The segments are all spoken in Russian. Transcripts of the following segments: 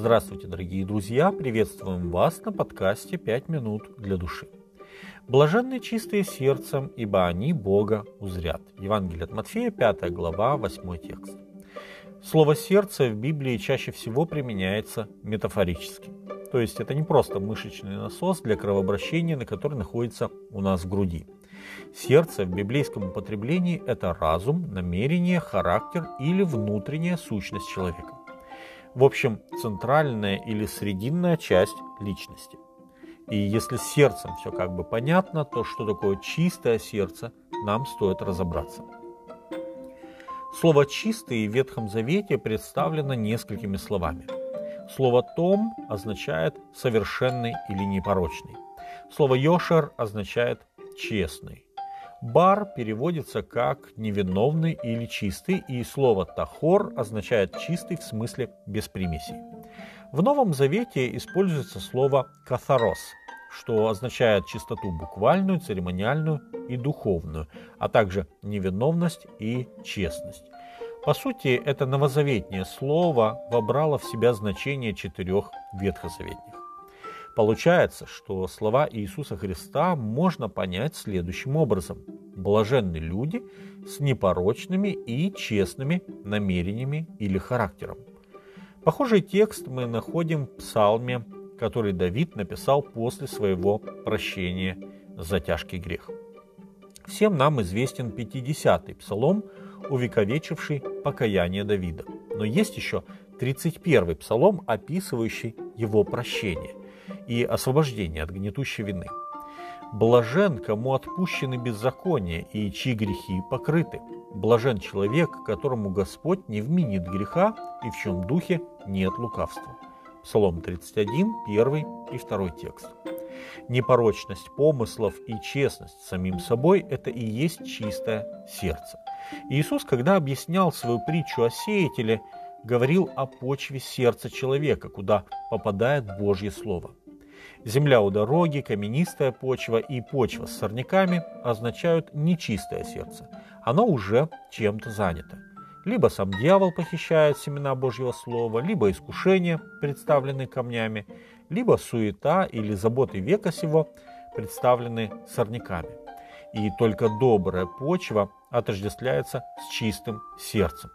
Здравствуйте, дорогие друзья! Приветствуем вас на подкасте «Пять минут для души». Блаженны чистые сердцем, ибо они Бога узрят. Евангелие от Матфея, 5 глава, 8 текст. Слово «сердце» в Библии чаще всего применяется метафорически. То есть это не просто мышечный насос для кровообращения, на который находится у нас в груди. Сердце в библейском употреблении – это разум, намерение, характер или внутренняя сущность человека. В общем, центральная или срединная часть личности. И если с сердцем все как бы понятно, то что такое чистое сердце, нам стоит разобраться. Слово «чистый» в Ветхом Завете представлено несколькими словами. Слово «том» означает «совершенный» или «непорочный». Слово «йошер» означает «честный». Бар переводится как невиновный или чистый, и слово тахор означает чистый в смысле без примесей. В Новом Завете используется слово катharос, что означает чистоту буквальную, церемониальную и духовную, а также невиновность и честность. По сути, это новозаветнее слово вобрало в себя значение четырех ветхозаветных. Получается, что слова Иисуса Христа можно понять следующим образом. Блаженны люди с непорочными и честными намерениями или характером. Похожий текст мы находим в псалме, который Давид написал после своего прощения за тяжкий грех. Всем нам известен 50-й псалом, увековечивший покаяние Давида. Но есть еще 31-й псалом, описывающий его прощение и освобождение от гнетущей вины. Блажен, кому отпущены беззакония и чьи грехи покрыты. Блажен человек, которому Господь не вменит греха и в чем духе нет лукавства. Псалом 31, 1 и 2 текст. Непорочность помыслов и честность самим собой – это и есть чистое сердце. Иисус, когда объяснял свою притчу о сеятеле, говорил о почве сердца человека, куда попадает Божье Слово. Земля у дороги, каменистая почва и почва с сорняками означают нечистое сердце. Оно уже чем-то занято. Либо сам дьявол похищает семена Божьего Слова, либо искушения, представленные камнями, либо суета или заботы века сего, представленные сорняками. И только добрая почва отождествляется с чистым сердцем.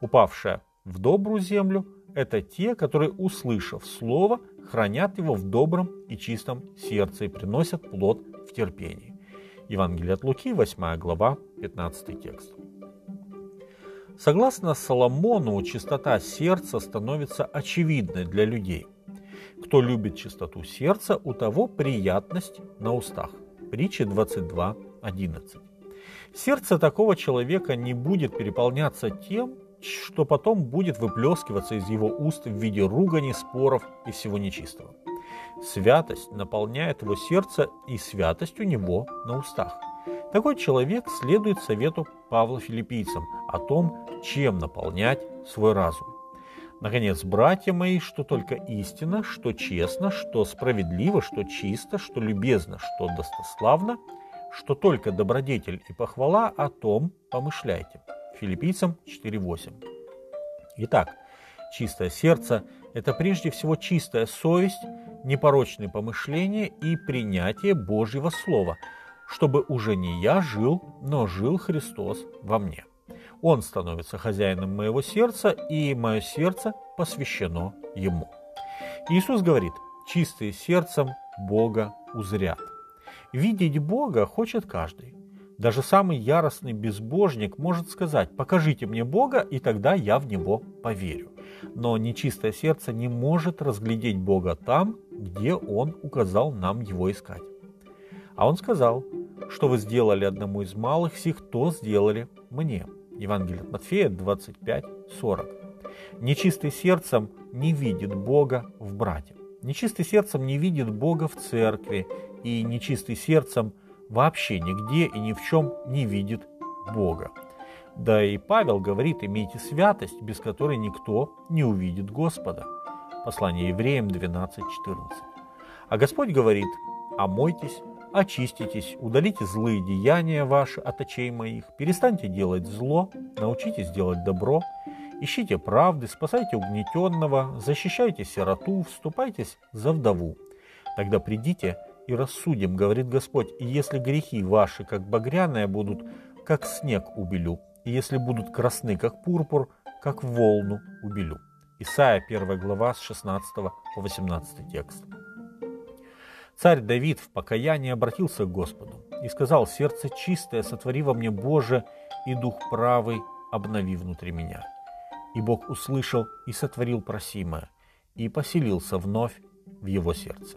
Упавшая в добрую землю – это те, которые, услышав Слово, хранят его в добром и чистом сердце и приносят плод в терпении. Евангелие от Луки, 8 глава, 15 текст. Согласно Соломону, чистота сердца становится очевидной для людей. Кто любит чистоту сердца, у того приятность на устах. Притча 22.11. Сердце такого человека не будет переполняться тем, что потом будет выплескиваться из его уст в виде ругани, споров и всего нечистого. Святость наполняет его сердце, и святость у него на устах. Такой человек следует совету Павла филиппийцам о том, чем наполнять свой разум. Наконец, братья мои, что только истина, что честно, что справедливо, что чисто, что любезно, что достославно, что только добродетель и похвала, о том помышляйте. Филиппийцам 4.8. Итак, чистое сердце – это прежде всего чистая совесть, непорочные помышления и принятие Божьего Слова, чтобы уже не я жил, но жил Христос во мне. Он становится хозяином моего сердца, и мое сердце посвящено Ему. Иисус говорит, чистые сердцем Бога узрят. Видеть Бога хочет каждый. Даже самый яростный безбожник может сказать, покажите мне Бога, и тогда я в Него поверю. Но нечистое сердце не может разглядеть Бога там, где Он указал нам Его искать. А Он сказал, что вы сделали одному из малых сих, то сделали мне. Евангелие от Матфея 25:40. Нечистый сердцем не видит Бога в брате. Нечистый сердцем не видит Бога в церкви, и нечистый сердцем – вообще нигде и ни в чем не видит Бога. Да и Павел говорит, имейте святость, без которой никто не увидит Господа. Послание евреям 12.14. А Господь говорит, омойтесь, очиститесь, удалите злые деяния ваши от очей моих, перестаньте делать зло, научитесь делать добро, Ищите правды, спасайте угнетенного, защищайте сироту, вступайтесь за вдову. Тогда придите и рассудим, говорит Господь, и если грехи ваши, как багряные, будут, как снег убелю, и если будут красны, как пурпур, как волну убелю. Исайя 1 глава с 16 по 18 текст. Царь Давид в покаянии обратился к Господу и сказал, «Сердце чистое сотвори во мне, Боже, и дух правый обнови внутри меня». И Бог услышал и сотворил просимое, и поселился вновь в его сердце.